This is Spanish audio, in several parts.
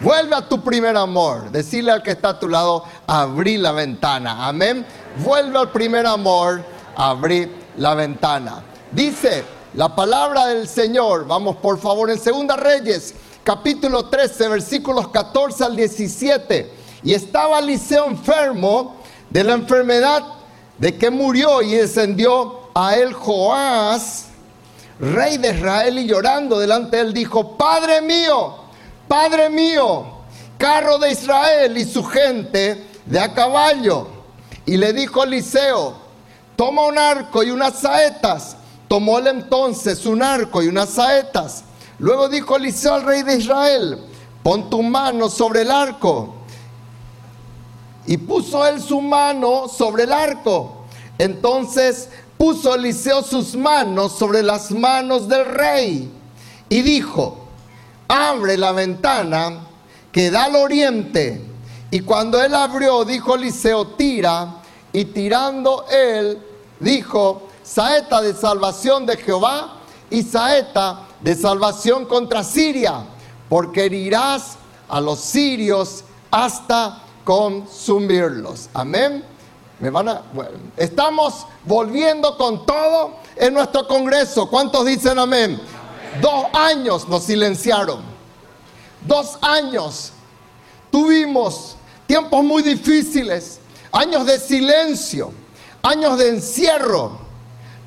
Vuelve a tu primer amor. Decirle al que está a tu lado, abrí la ventana. Amén. Vuelve al primer amor, abrí la ventana. Dice la palabra del Señor. Vamos por favor en Segunda Reyes, capítulo 13, versículos 14 al 17. Y estaba Eliseo enfermo de la enfermedad de que murió y descendió a él Joás, rey de Israel, y llorando delante de él dijo, Padre mío, Padre mío, carro de Israel y su gente de a caballo. Y le dijo Eliseo, toma un arco y unas saetas. Tomó él entonces un arco y unas saetas. Luego dijo Eliseo al rey de Israel, pon tu mano sobre el arco. Y puso él su mano sobre el arco. Entonces puso Eliseo sus manos sobre las manos del rey y dijo, abre la ventana que da al oriente. Y cuando él abrió, dijo Eliseo, tira. Y tirando él, dijo, saeta de salvación de Jehová y saeta de salvación contra Siria, porque herirás a los sirios hasta consumirlos. Amén. Me van a, estamos volviendo con todo en nuestro Congreso. ¿Cuántos dicen amén? Dos años nos silenciaron. Dos años. Tuvimos tiempos muy difíciles, años de silencio, años de encierro.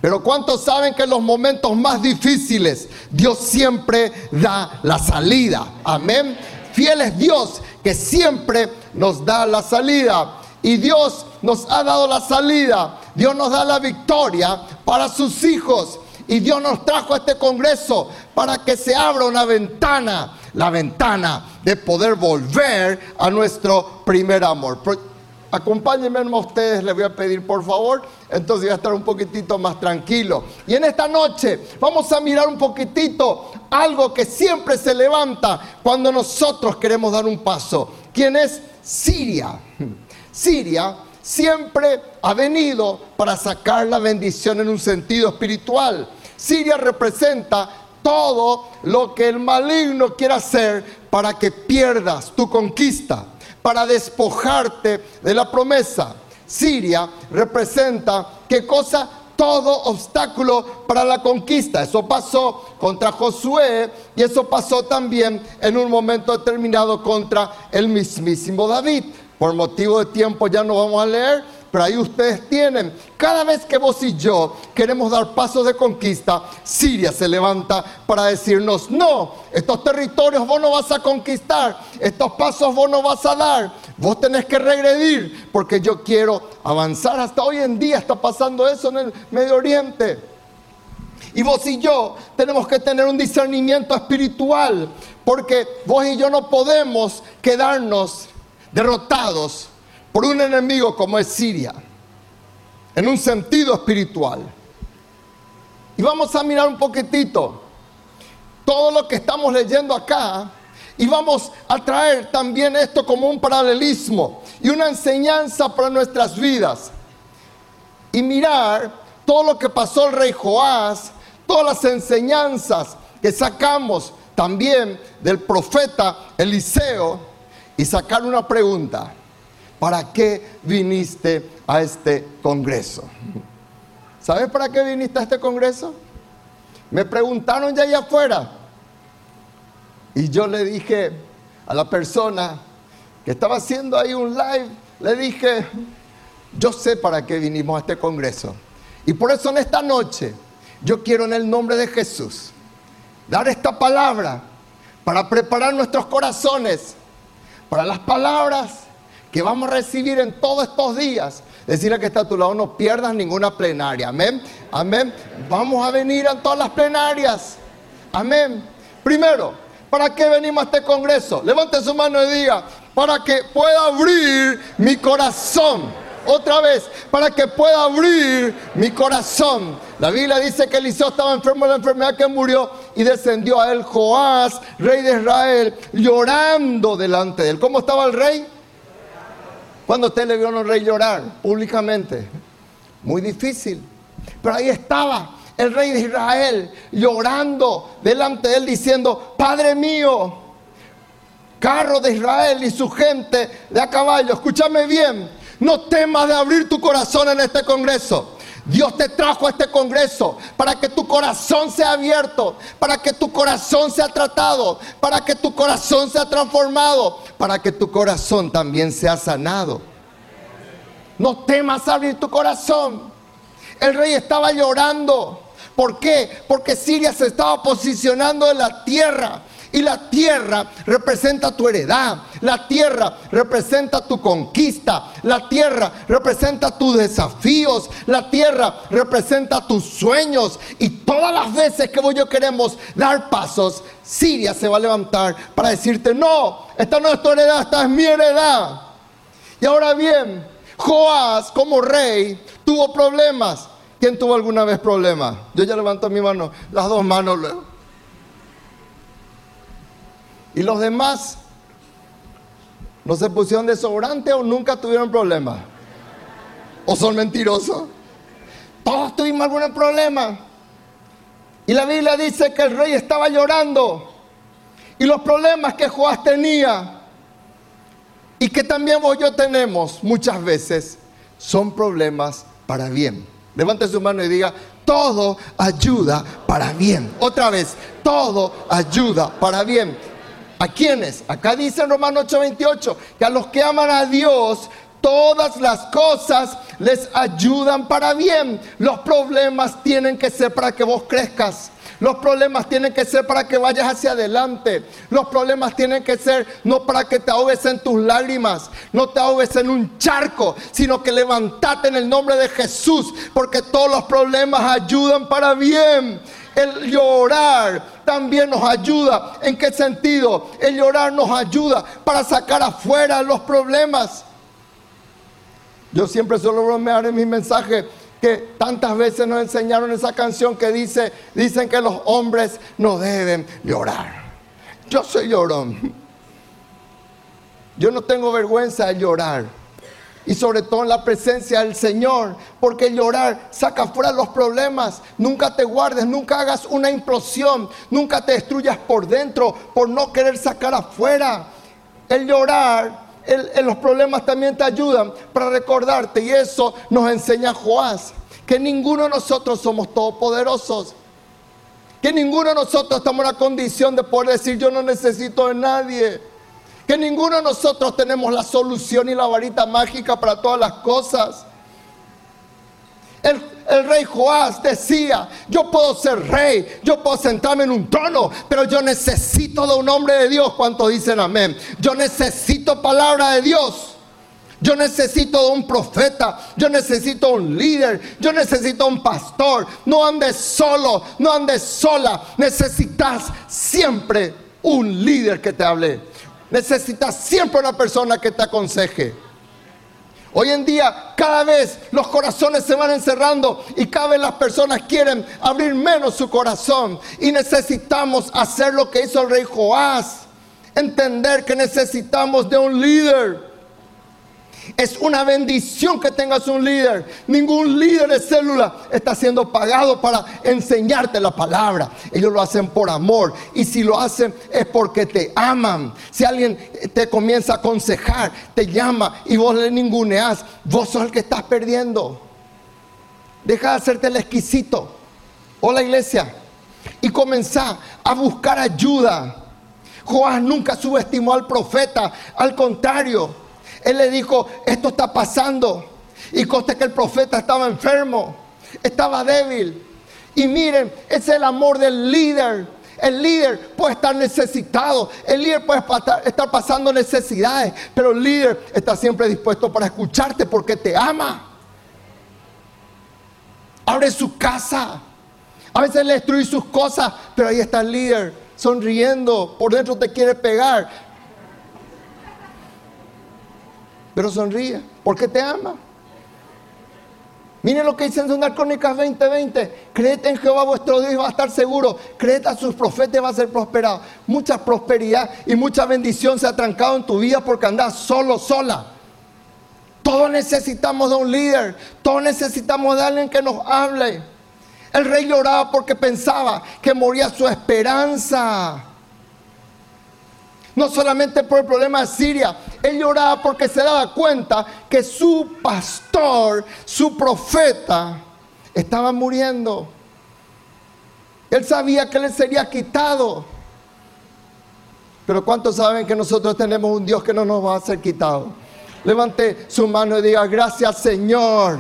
Pero ¿cuántos saben que en los momentos más difíciles Dios siempre da la salida? Amén. Fiel es Dios que siempre nos da la salida. Y Dios nos ha dado la salida. Dios nos da la victoria para sus hijos. Y Dios nos trajo a este Congreso para que se abra una ventana, la ventana de poder volver a nuestro primer amor. Acompáñenme a ustedes, les voy a pedir por favor, entonces voy a estar un poquitito más tranquilo. Y en esta noche vamos a mirar un poquitito algo que siempre se levanta cuando nosotros queremos dar un paso. ¿Quién es Siria? Siria siempre ha venido para sacar la bendición en un sentido espiritual. Siria representa todo lo que el maligno quiere hacer para que pierdas tu conquista, para despojarte de la promesa. Siria representa qué cosa? Todo obstáculo para la conquista. Eso pasó contra Josué y eso pasó también en un momento determinado contra el mismísimo David. Por motivo de tiempo ya no vamos a leer, pero ahí ustedes tienen. Cada vez que vos y yo queremos dar pasos de conquista, Siria se levanta para decirnos, no, estos territorios vos no vas a conquistar, estos pasos vos no vas a dar, vos tenés que regredir, porque yo quiero avanzar. Hasta hoy en día está pasando eso en el Medio Oriente. Y vos y yo tenemos que tener un discernimiento espiritual, porque vos y yo no podemos quedarnos derrotados por un enemigo como es Siria, en un sentido espiritual. Y vamos a mirar un poquitito todo lo que estamos leyendo acá y vamos a traer también esto como un paralelismo y una enseñanza para nuestras vidas. Y mirar todo lo que pasó el rey Joás, todas las enseñanzas que sacamos también del profeta Eliseo y sacar una pregunta. ¿Para qué viniste a este congreso? ¿Sabes para qué viniste a este congreso? Me preguntaron ya allá afuera. Y yo le dije a la persona que estaba haciendo ahí un live, le dije, yo sé para qué vinimos a este congreso. Y por eso en esta noche yo quiero en el nombre de Jesús dar esta palabra para preparar nuestros corazones para las palabras que vamos a recibir en todos estos días. Decirle que está a tu lado, no pierdas ninguna plenaria. Amén. Amén. Vamos a venir a todas las plenarias. Amén. Primero, ¿para qué venimos a este congreso? Levante su mano y diga, para que pueda abrir mi corazón otra vez para que pueda abrir mi corazón. La Biblia dice que Eliseo estaba enfermo de la enfermedad que murió y descendió a él Joás, rey de Israel, llorando delante de él. ¿Cómo estaba el rey? Cuando usted le vio a un rey llorar públicamente. Muy difícil. Pero ahí estaba el rey de Israel llorando delante de él diciendo, Padre mío, carro de Israel y su gente de a caballo. Escúchame bien, no temas de abrir tu corazón en este congreso. Dios te trajo a este congreso para que tu corazón sea abierto, para que tu corazón sea tratado, para que tu corazón sea transformado, para que tu corazón también sea sanado. No temas abrir tu corazón. El rey estaba llorando. ¿Por qué? Porque Siria se estaba posicionando en la tierra. Y la tierra representa tu heredad, la tierra representa tu conquista, la tierra representa tus desafíos, la tierra representa tus sueños. Y todas las veces que vos yo queremos dar pasos, Siria se va a levantar para decirte, no, esta no es tu heredad, esta es mi heredad. Y ahora bien, Joás como rey tuvo problemas. ¿Quién tuvo alguna vez problemas? Yo ya levanto mi mano, las dos manos. ¿Y los demás? ¿No se pusieron desodorante o nunca tuvieron problemas? ¿O son mentirosos? Todos tuvimos algún problema. Y la Biblia dice que el rey estaba llorando. Y los problemas que Joás tenía y que también vos y yo tenemos muchas veces son problemas para bien. Levante su mano y diga, todo ayuda para bien. Otra vez, todo ayuda para bien. ¿A quiénes? Acá dice en Romanos 8:28 que a los que aman a Dios, todas las cosas les ayudan para bien. Los problemas tienen que ser para que vos crezcas. Los problemas tienen que ser para que vayas hacia adelante. Los problemas tienen que ser no para que te ahogues en tus lágrimas, no te ahogues en un charco, sino que levantate en el nombre de Jesús, porque todos los problemas ayudan para bien. El llorar también nos ayuda. ¿En qué sentido? El llorar nos ayuda para sacar afuera los problemas. Yo siempre suelo bromear en mi mensaje que tantas veces nos enseñaron esa canción que dice, dicen que los hombres no deben llorar. Yo soy llorón. Yo no tengo vergüenza de llorar. Y sobre todo en la presencia del Señor. Porque llorar saca fuera los problemas. Nunca te guardes, nunca hagas una implosión. Nunca te destruyas por dentro por no querer sacar afuera. El llorar en los problemas también te ayudan para recordarte. Y eso nos enseña Joás, que ninguno de nosotros somos todopoderosos. Que ninguno de nosotros estamos en la condición de poder decir yo no necesito de nadie. Que ninguno de nosotros tenemos la solución y la varita mágica para todas las cosas. El, rey Joás decía, yo puedo ser rey, yo puedo sentarme en un trono, pero yo necesito de un hombre de Dios. ¿Cuántos dicen amén? Yo necesito palabra de Dios. Yo necesito de un profeta, yo necesito un líder, yo necesito un pastor. No andes solo, no andes sola. Necesitas siempre un líder que te hable. Necesitas siempre una persona que te aconseje. Hoy en día cada vez los corazones se van encerrando y cada vez las personas quieren abrir menos su corazón. Y necesitamos hacer lo que hizo el rey Joás. Entender que necesitamos de un líder. Es una bendición que tengas un líder. Ningún líder de célula está siendo pagado para enseñarte la palabra. Ellos lo hacen por amor. Y si lo hacen es porque te aman. Si alguien te comienza a aconsejar, te llama y vos le ninguneas, vos sos el que estás perdiendo. Deja de hacerte el exquisito. Hola iglesia. Y comenzá a buscar ayuda. Joás nunca subestimó al profeta. Al contrario él le dijo, esto está pasando. Y conste que el profeta estaba enfermo, estaba débil. Y miren, es el amor del líder. El líder puede estar necesitado, el líder puede estar pasando necesidades, pero el líder está siempre dispuesto para escucharte porque te ama. Abre su casa. A veces le destruye sus cosas, pero ahí está el líder sonriendo, por dentro te quiere pegar, pero sonríe, porque te ama. Miren lo que dice en 2 Crónicas 20:20. Créete en Jehová vuestro Dios y va a estar seguro. Créete a sus profetas y va a ser prosperado. Mucha prosperidad y mucha bendición se ha trancado en tu vida porque andas solo, sola. Todos necesitamos de un líder. Todos necesitamos de alguien que nos hable. El rey lloraba porque pensaba que moría su esperanza. No solamente por el problema de Siria, él lloraba porque se daba cuenta que su pastor, su profeta, estaba muriendo. Él sabía que le sería quitado. Pero ¿cuántos saben que nosotros tenemos un Dios que no nos va a ser quitado? Levante su mano y diga, gracias Señor,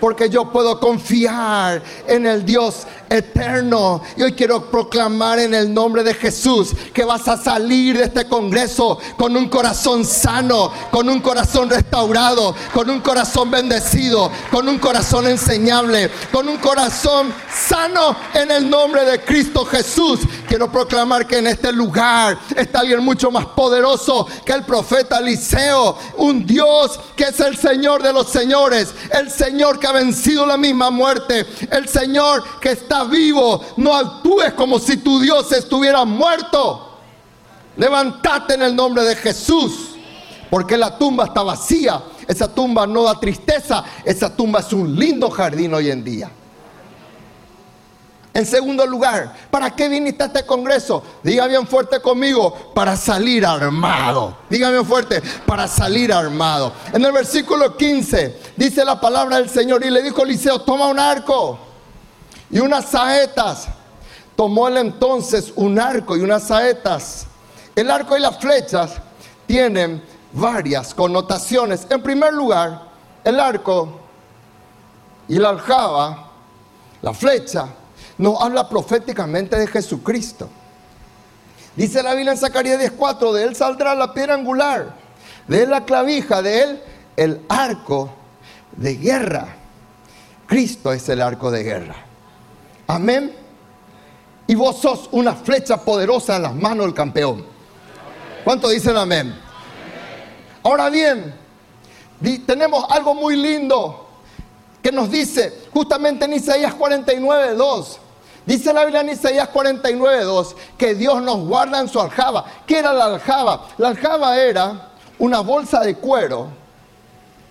porque yo puedo confiar en el Dios eterno. Y hoy quiero proclamar en el nombre de Jesús que vas a salir de este congreso con un corazón sano, con un corazón restaurado, con un corazón bendecido, con un corazón enseñable, con un corazón sano en el nombre de Cristo Jesús. Quiero proclamar que en este lugar está alguien mucho más poderoso que el profeta Eliseo, un Dios que es el Señor de los señores, el Señor que ha vencido la misma muerte, el Señor que está vivo, no actúes como si tu Dios estuviera muerto. Levántate en el nombre de Jesús, porque la tumba está vacía. Esa tumba no da tristeza, esa tumba es un lindo jardín hoy en día. En segundo lugar, ¿para qué viniste a este congreso? Diga bien fuerte conmigo, para salir armado. Diga bien fuerte, para salir armado. En el versículo 15 dice la palabra del Señor y le dijo Eliseo, toma un arco y unas saetas. Tomó él entonces un arco y unas saetas. El arco y las flechas tienen varias connotaciones. En primer lugar, el arco y la aljaba, la flecha, nos habla proféticamente de Jesucristo. Dice la Biblia en Zacarías 10:4, de él saldrá la piedra angular, de él la clavija, de él el arco de guerra. Cristo es el arco de guerra. Amén. Y vos sos una flecha poderosa en las manos del campeón. ¿Cuánto dicen amén? Ahora bien, tenemos algo muy lindo que nos dice justamente en Isaías 49, 2. Dice la Biblia en Isaías 49, 2 que Dios nos guarda en su aljaba. ¿Qué era la aljaba? La aljaba era una bolsa de cuero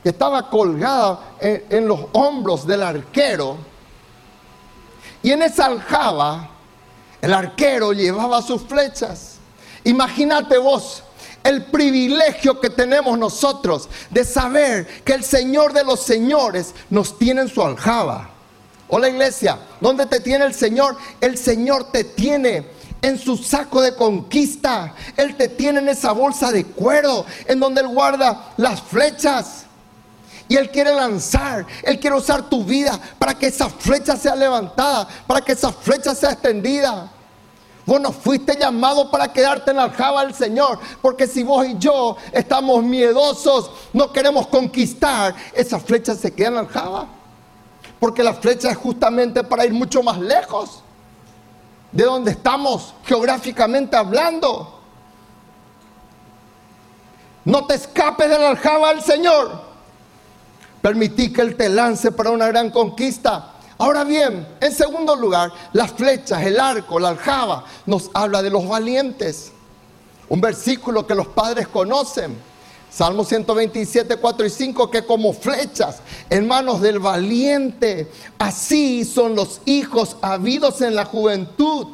que estaba colgada en los hombros del arquero y en esa aljaba, el arquero llevaba sus flechas. Imagínate vos el privilegio que tenemos nosotros de saber que el Señor de los señores nos tiene en su aljaba. Hola iglesia, ¿dónde te tiene el Señor? El Señor te tiene en su saco de conquista. Él te tiene en esa bolsa de cuero en donde Él guarda las flechas. Y Él quiere lanzar, Él quiere usar tu vida para que esa flecha sea levantada, para que esa flecha sea extendida. Vos no fuiste llamado para quedarte en la aljaba del Señor, porque si vos y yo estamos miedosos, no queremos conquistar, esa flecha se queda en la aljaba. Porque la flecha es justamente para ir mucho más lejos de donde estamos geográficamente hablando. No te escapes de la aljaba del Señor. Permití que Él te lance para una gran conquista. Ahora bien, en segundo lugar, las flechas, el arco, la aljaba, nos habla de los valientes. Un versículo que los padres conocen. Salmo 127, 4 y 5, que como flechas en manos del valiente, así son los hijos habidos en la juventud.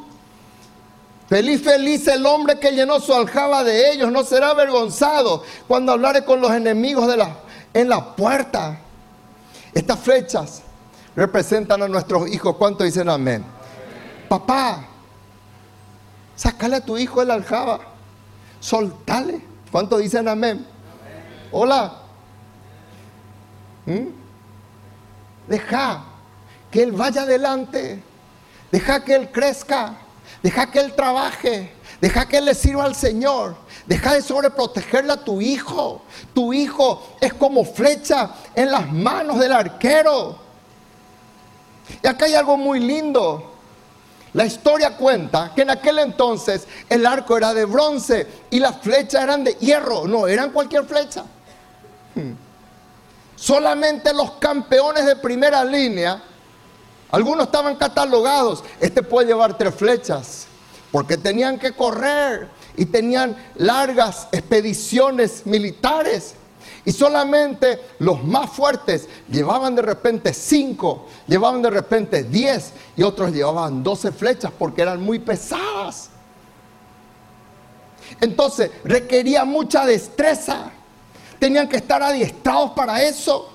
Feliz, feliz el hombre que llenó su aljaba de ellos, no será avergonzado cuando hablare con los enemigos de la en la puerta. Estas flechas representan a nuestros hijos. ¿Cuánto dicen amén? Papá, sacale a tu hijo de la aljaba. Soltale. ¿Cuánto dicen amén? Hola. ¿Mm? Deja que él vaya adelante. Deja que él crezca. Deja que él trabaje. Deja que él le sirva al Señor. Deja de sobreprotegerle a tu hijo. Tu hijo es como flecha en las manos del arquero. Y acá hay algo muy lindo. La historia cuenta que en aquel entonces el arco era de bronce y las flechas eran de hierro, no eran cualquier flecha. Hmm. Solamente los campeones de primera línea, algunos estaban catalogados, este puede llevar tres flechas, porque tenían que correr y tenían largas expediciones militares. Y solamente los más fuertes llevaban de repente cinco, llevaban de repente diez y otros llevaban doce flechas porque eran muy pesadas. Entonces requería mucha destreza. Tenían que estar adiestrados para eso.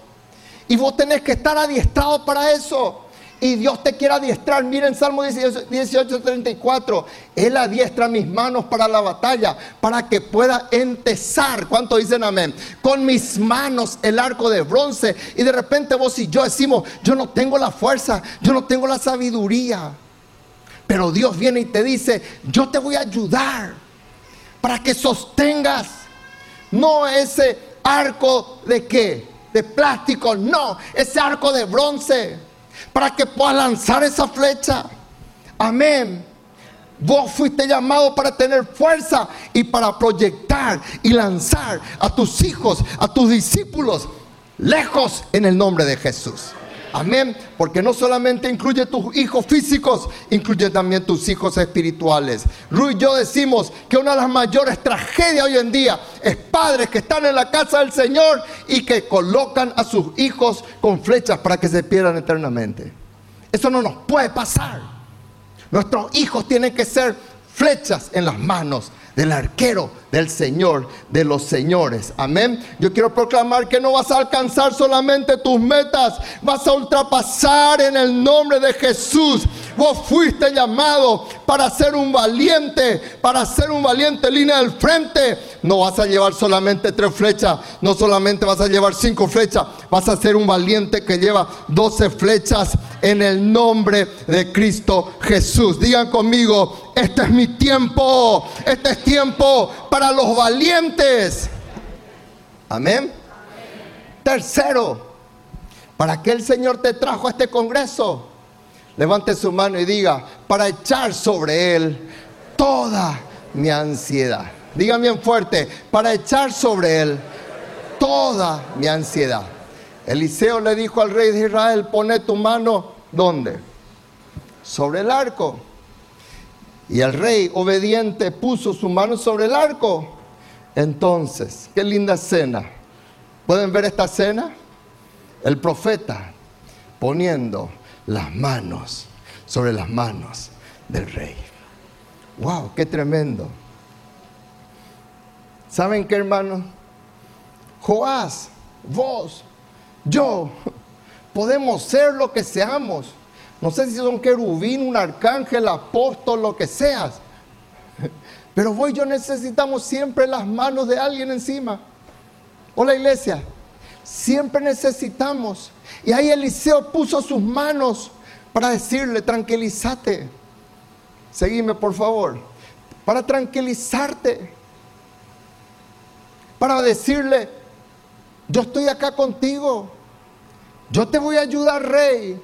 Y vos tenés que estar adiestrado para eso. Y Dios te quiere adiestrar. Miren Salmo 18, 34. Él adiestra mis manos para la batalla, para que pueda empezar. ¿Cuánto dicen amén? Con mis manos el arco de bronce. Y de repente vos y yo decimos, yo no tengo la fuerza, yo no tengo la sabiduría. Pero Dios viene y te dice, yo te voy a ayudar para que sostengas. No ese arco de qué? De plástico, no, ese arco de bronce para que puedas lanzar esa flecha. Amén. Vos fuiste llamado para tener fuerza y para proyectar y lanzar a tus hijos, a tus discípulos, lejos en el nombre de Jesús. Amén. Porque no solamente incluye tus hijos físicos, incluye también tus hijos espirituales. Ruy y yo decimos que una de las mayores tragedias hoy en día es padres que están en la casa del Señor y que colocan a sus hijos con flechas para que se pierdan eternamente. Eso no nos puede pasar. Nuestros hijos tienen que ser flechas en las manos del arquero del Señor de los señores. Amén. Yo quiero proclamar que no vas a alcanzar solamente tus metas, vas a ultrapasar en el nombre de Jesús. Vos fuiste llamado para ser un valiente, para ser un valiente línea del frente. No vas a llevar solamente tres flechas, no solamente vas a llevar cinco flechas, vas a ser un valiente que lleva doce flechas en el nombre de Cristo Jesús. Digan conmigo, este es mi tiempo, este es tiempo para los valientes. Amén. Tercero, ¿para qué el Señor te trajo a este congreso? Levante su mano y diga, para echar sobre él toda mi ansiedad. Diga bien fuerte, para echar sobre él toda mi ansiedad. Eliseo le dijo al rey de Israel, pone tu mano, ¿dónde? Sobre el arco. Y el rey obediente puso su mano sobre el arco. Entonces, qué linda escena. ¿Pueden ver esta escena? El profeta poniendo las manos sobre las manos del rey. ¡Wow! ¡Qué tremendo! ¿Saben qué, hermano? Joás, vos, yo, podemos ser lo que seamos no sé si son querubín, un arcángel, apóstol, lo que seas. Pero vos y yo necesitamos siempre las manos de alguien encima. Hola iglesia, siempre necesitamos. Y ahí Eliseo puso sus manos para decirle, tranquilízate. Seguime por favor. Para tranquilizarte. Para decirle, yo estoy acá contigo. Yo te voy a ayudar, rey.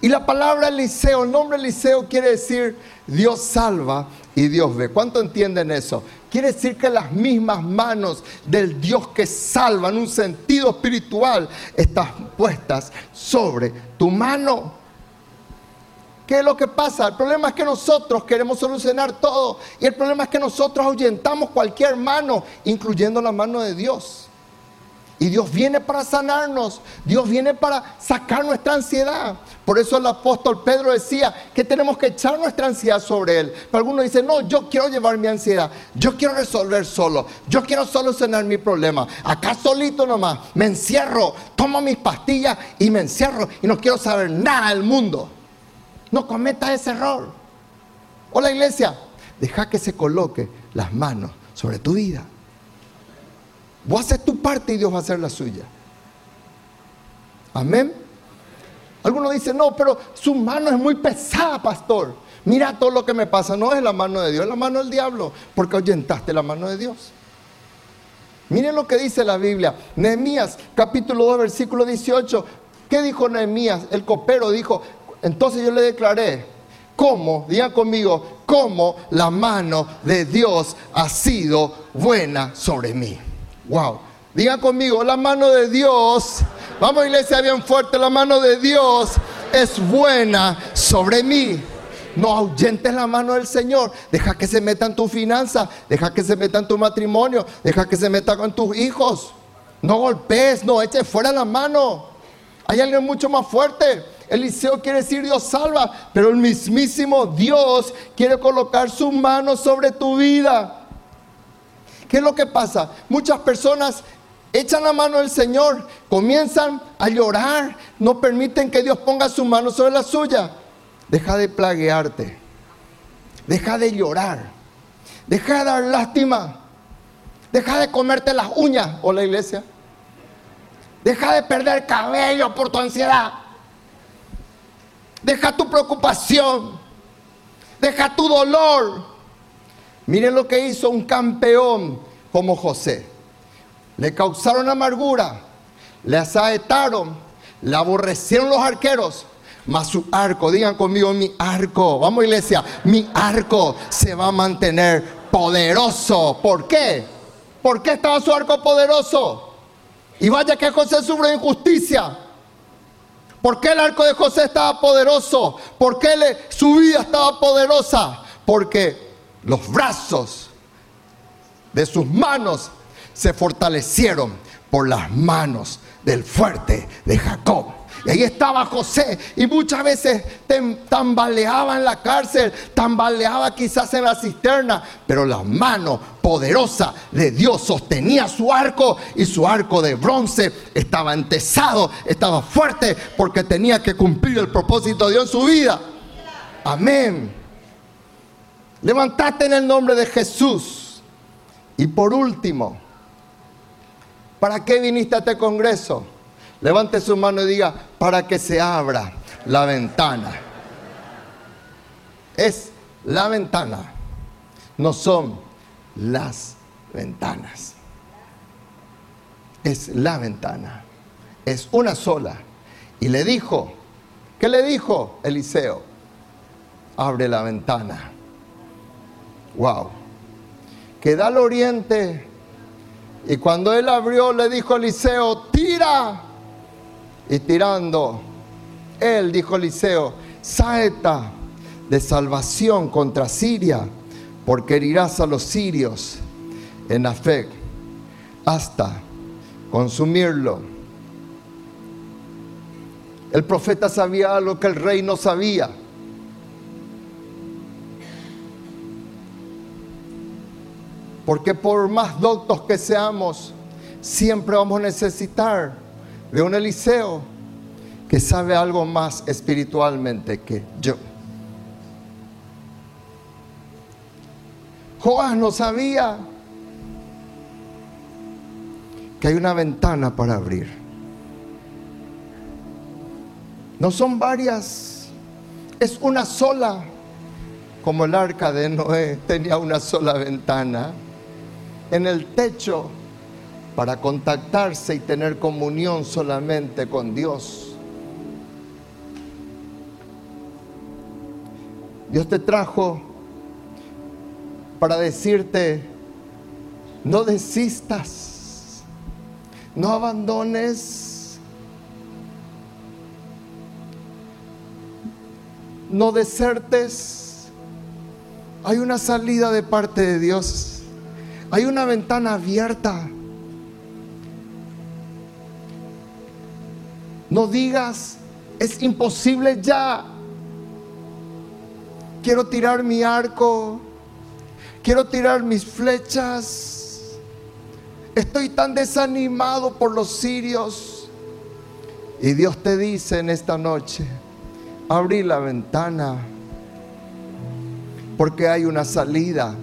Y la palabra Eliseo, el nombre Eliseo quiere decir Dios salva y Dios ve. ¿Cuánto entienden eso? Quiere decir que las mismas manos del Dios que salva en un sentido espiritual están puestas sobre tu mano. ¿Qué es lo que pasa? El problema es que nosotros queremos solucionar todo y el problema es que nosotros ahuyentamos cualquier mano, incluyendo la mano de Dios. Y Dios viene para sanarnos, Dios viene para sacar nuestra ansiedad. Por eso el apóstol Pedro decía que tenemos que echar nuestra ansiedad sobre Él. Pero algunos dicen, no, yo quiero llevar mi ansiedad, yo quiero resolver solo, yo quiero solucionar mi problema. Acá solito nomás, me encierro, tomo mis pastillas y me encierro y no quiero saber nada del mundo. No cometa ese error. Hola iglesia, deja que se coloque las manos sobre tu vida. Vos haces tu parte y Dios va a hacer la suya. Amén. Algunos dicen, no, pero su mano es muy pesada, pastor. Mira todo lo que me pasa. No es la mano de Dios, es la mano del diablo, porque ahuyentaste la mano de Dios. Miren lo que dice la Biblia. Nehemías, capítulo 2, versículo 18. ¿Qué dijo Nehemías? El copero dijo, entonces yo le declaré, ¿cómo? Digan conmigo, cómo la mano de Dios ha sido buena sobre mí. Wow. Diga conmigo, la mano de Dios, vamos iglesia bien fuerte, la mano de Dios es buena sobre mí. No ahuyentes la mano del Señor. Deja que se meta en tu finanza. Deja que se meta en tu matrimonio. Deja que se meta con tus hijos. No golpees, no eches fuera la mano. Hay alguien mucho más fuerte. Eliseo quiere decir Dios salva, pero el mismísimo Dios quiere colocar su mano sobre tu vida. ¿Qué es lo que pasa? Muchas personas echan la mano del Señor, comienzan a llorar, no permiten que Dios ponga su mano sobre la suya. Deja de plaguearte, deja de llorar, deja de dar lástima, deja de comerte las uñas o la iglesia, deja de perder cabello por tu ansiedad, deja tu preocupación, deja tu dolor. Miren lo que hizo un campeón como José. Le causaron amargura, le asaetaron, le aborrecieron los arqueros, mas su arco, digan conmigo, mi arco, vamos iglesia, mi arco se va a mantener poderoso. ¿Por qué? ¿Por qué estaba su arco poderoso? Y vaya que José sufre injusticia. ¿Por qué el arco de José estaba poderoso? ¿Por qué su vida estaba poderosa? Porque los brazos de sus manos se fortalecieron por las manos del fuerte de Jacob. Y ahí estaba José y muchas veces tambaleaba en la cárcel, tambaleaba quizás en la cisterna, pero la mano poderosa de Dios sostenía su arco y su arco de bronce estaba entesado, estaba fuerte porque tenía que cumplir el propósito de Dios en su vida. Amén. Levantate en el nombre de Jesús. Y por último, ¿para qué viniste a este congreso? Levante su mano y diga, para que se abra la ventana. Es la ventana, no son las ventanas. Es la ventana, es una sola. Y le dijo, ¿qué le dijo Eliseo? Abre la ventana. Wow. Queda al oriente. Y cuando él abrió, le dijo a Eliseo, tira. Y tirando, él dijo Eliseo, saeta de salvación contra Siria, porque herirás a los sirios en Afec hasta consumirlo. El profeta sabía lo que el rey no sabía. Porque por más doctos que seamos, siempre vamos a necesitar de un Eliseo que sabe algo más espiritualmente que yo. Joás no sabía que hay una ventana para abrir. No son varias, es una sola, como el arca de Noé tenía una sola ventana en el techo para contactarse y tener comunión solamente con Dios. Dios te trajo para decirte, no desistas, no abandones, no desertes. Hay una salida de parte de Dios. Hay una ventana abierta. No digas, es imposible ya. Quiero tirar mi arco. Quiero tirar mis flechas. Estoy tan desanimado por los sirios. Y Dios te dice en esta noche, abrí la ventana. Porque hay una salida.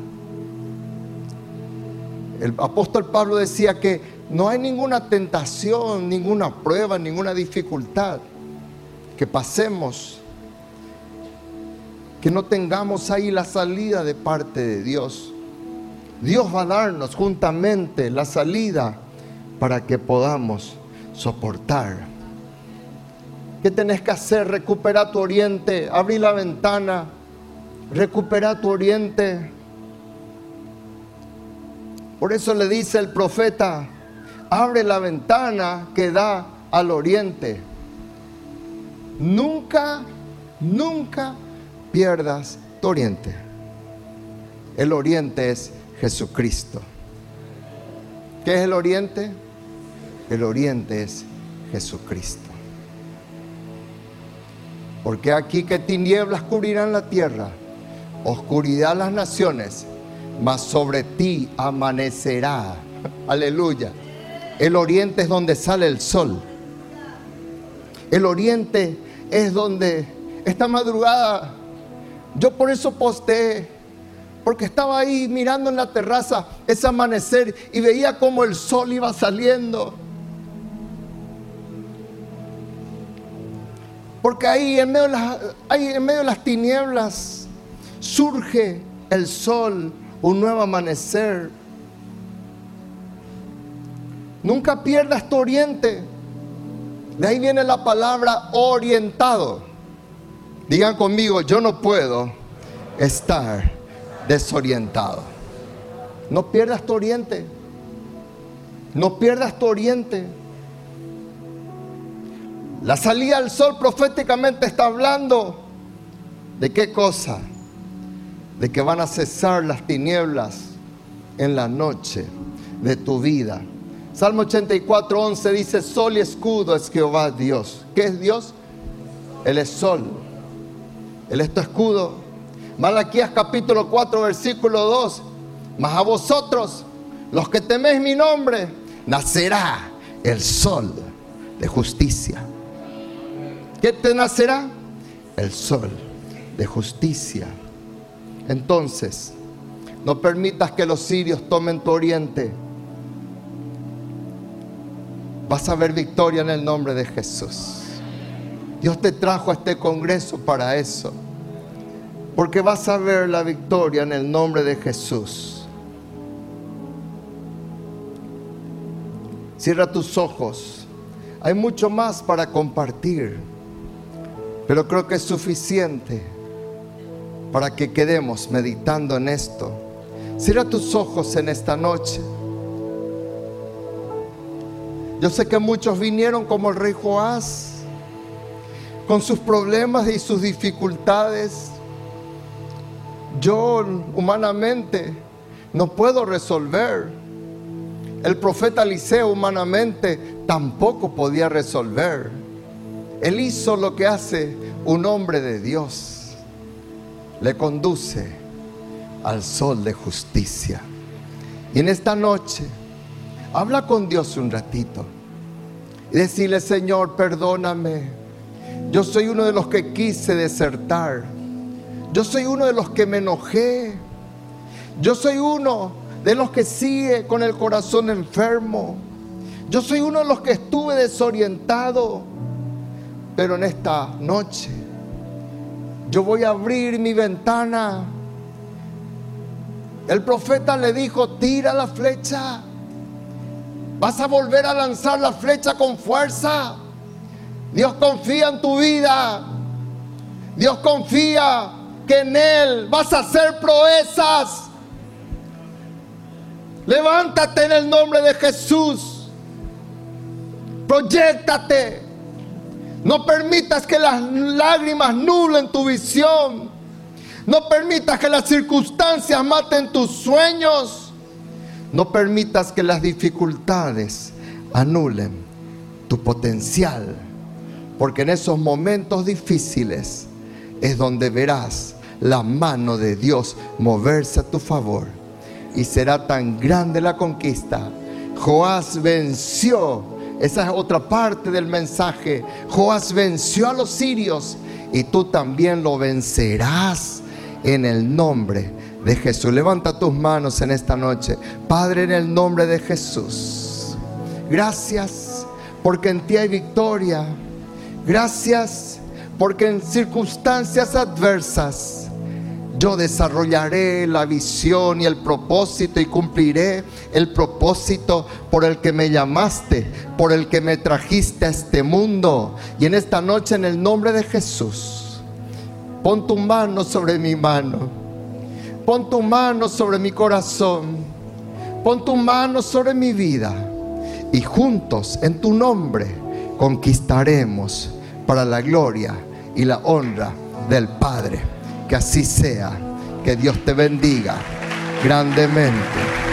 El apóstol Pablo decía que no hay ninguna tentación, ninguna prueba, ninguna dificultad que pasemos, que no tengamos ahí la salida de parte de Dios. Dios va a darnos juntamente la salida para que podamos soportar. ¿Qué tenés que hacer? Recuperar tu oriente, abrir la ventana, recuperar tu oriente por eso le dice el profeta, abre la ventana que da al oriente. Nunca, nunca pierdas tu oriente. El oriente es Jesucristo. ¿Qué es el oriente? El oriente es Jesucristo. Porque aquí que tinieblas cubrirán la tierra, oscuridad las naciones, mas sobre ti amanecerá. Aleluya. El oriente es donde sale el sol. El oriente es donde esta madrugada yo por eso posté, porque estaba ahí mirando en la terraza ese amanecer y veía como el sol iba saliendo. Porque ahí en medio de las, ahí en medio de las tinieblas surge el sol, un nuevo amanecer. Nunca pierdas tu oriente. De ahí viene la palabra orientado. Digan conmigo, yo no puedo estar desorientado. No pierdas tu oriente. No pierdas tu oriente. La salida del sol proféticamente está hablando de qué cosa? De que van a cesar las tinieblas en la noche de tu vida. Salmo 84, 11 dice, sol y escudo es Jehová Dios. ¿Qué es Dios? Él es sol. Él es tu escudo. Malaquías capítulo 4, versículo 2. Mas a vosotros, los que teméis mi nombre, nacerá el sol de justicia. ¿Qué te nacerá? El sol de justicia. Entonces, no permitas que los sirios tomen tu oriente. Vas a ver victoria en el nombre de Jesús. Dios te trajo a este congreso para eso. Porque vas a ver la victoria en el nombre de Jesús. Cierra tus ojos. Hay mucho más para compartir. Pero creo que es suficiente para que quedemos meditando en esto. Cierra tus ojos en esta noche. Yo sé que muchos vinieron como el rey Joás, con sus problemas y sus dificultades. Yo humanamente no puedo resolver. El profeta Eliseo humanamente tampoco podía resolver. Él hizo lo que hace un hombre de Dios. Le conduce al sol de justicia. Y en esta noche, habla con Dios un ratito. Y decirle, Señor, perdóname. Yo soy uno de los que quise desertar. Yo soy uno de los que me enojé. Yo soy uno de los que sigue con el corazón enfermo. Yo soy uno de los que estuve desorientado. Pero en esta noche yo voy a abrir mi ventana. El profeta le dijo, tira la flecha. Vas a volver a lanzar la flecha con fuerza. Dios confía en tu vida. Dios confía que en Él vas a hacer proezas. Levántate en el nombre de Jesús. Proyectate. No permitas que las lágrimas nublen tu visión. No permitas que las circunstancias maten tus sueños. No permitas que las dificultades anulen tu potencial. Porque en esos momentos difíciles es donde verás la mano de Dios moverse a tu favor. Y será tan grande la conquista. Joás venció esa es otra parte del mensaje. Joás venció a los sirios y tú también lo vencerás en el nombre de Jesús. Levanta tus manos en esta noche. Padre, en el nombre de Jesús. Gracias porque en ti hay victoria. Gracias porque en circunstancias adversas yo desarrollaré la visión y el propósito y cumpliré el propósito por el que me llamaste, por el que me trajiste a este mundo. Y en esta noche, en el nombre de Jesús, pon tu mano sobre mi mano, pon tu mano sobre mi corazón, pon tu mano sobre mi vida y juntos en tu nombre conquistaremos para la gloria y la honra del Padre. Que así sea. Que Dios te bendiga grandemente.